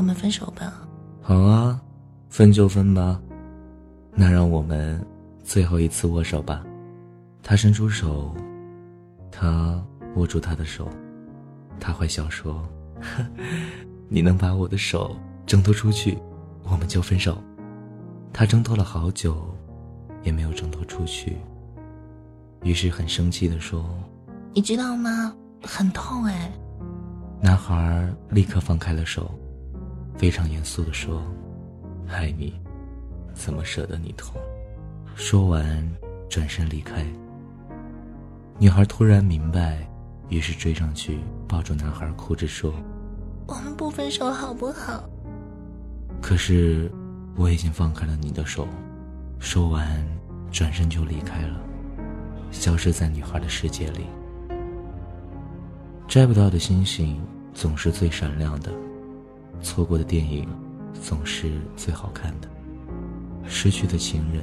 们分手吧。好啊，分就分吧。那让我们最后一次握手吧。他伸出手，他握住他的手，他坏笑说：“ 你能把我的手挣脱出去，我们就分手。”他挣脱了好久，也没有挣脱出去。于是很生气地说：“你知道吗？很痛哎。”男孩立刻放开了手，非常严肃的说：“爱你，怎么舍得你痛？”说完，转身离开。女孩突然明白，于是追上去抱住男孩，哭着说：“我们不分手好不好？”可是我已经放开了你的手。说完，转身就离开了，消失在女孩的世界里。摘不到的星星总是最闪亮的，错过的电影总是最好看的，失去的情人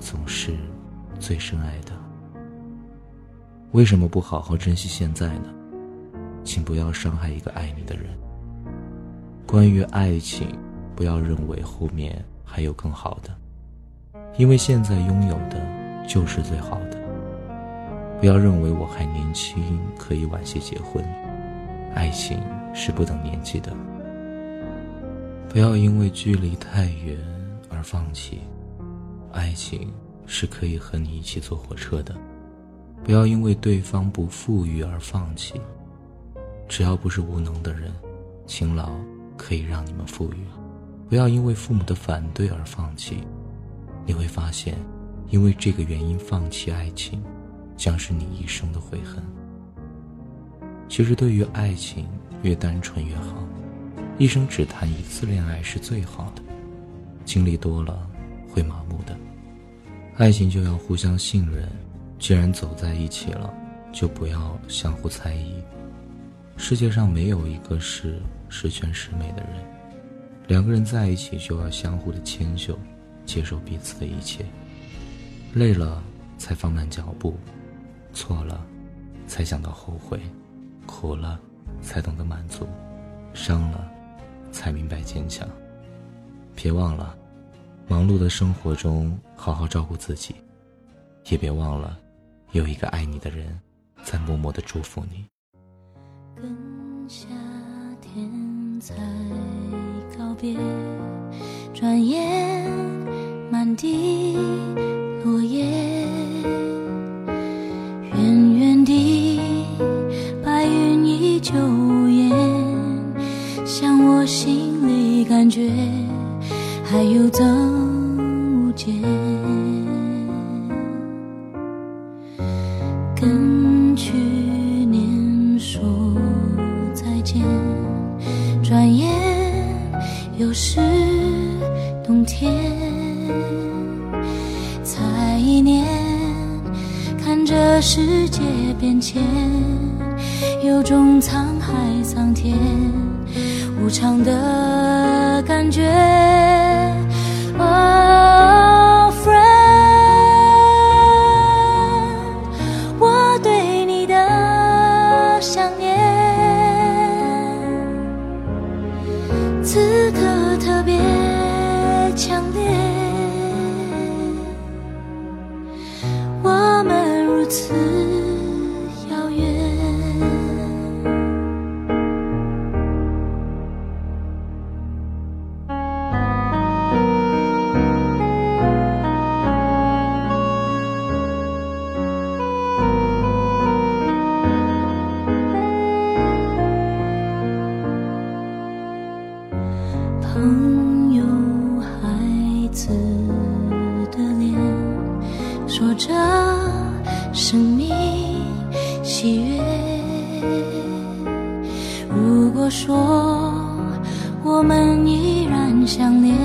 总是最深爱的。为什么不好好珍惜现在呢？请不要伤害一个爱你的人。关于爱情，不要认为后面还有更好的，因为现在拥有的就是最好的。不要认为我还年轻，可以晚些结婚。爱情是不等年纪的。不要因为距离太远而放弃，爱情是可以和你一起坐火车的。不要因为对方不富裕而放弃，只要不是无能的人，勤劳可以让你们富裕。不要因为父母的反对而放弃，你会发现，因为这个原因放弃爱情。将是你一生的悔恨。其实，对于爱情，越单纯越好。一生只谈一次恋爱是最好的，经历多了会麻木的。爱情就要互相信任，既然走在一起了，就不要相互猜疑。世界上没有一个是十全十美的人，两个人在一起就要相互的迁就，接受彼此的一切。累了才放慢脚步。错了，才想到后悔；苦了，才懂得满足；伤了，才明白坚强。别忘了，忙碌的生活中好好照顾自己，也别忘了，有一个爱你的人在默默的祝福你。跟夏天才告别，转眼满地还有增无减。跟去年说再见，转眼又是冬天。才一年，看着世界变迁。有种沧海桑田无常的感觉。生命喜悦。如果说我们依然想念，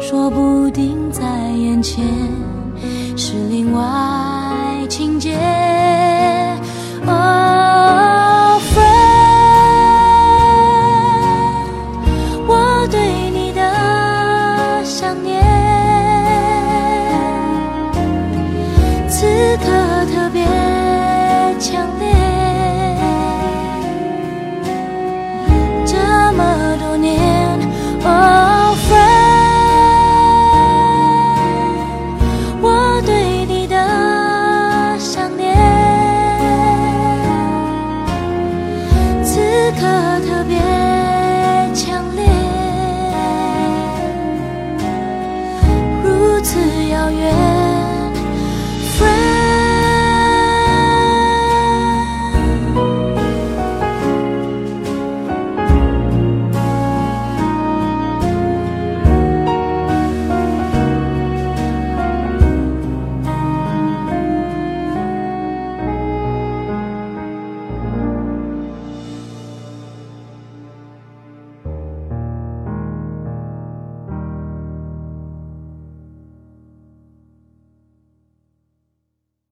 说不定在眼前是另外情节。遥远。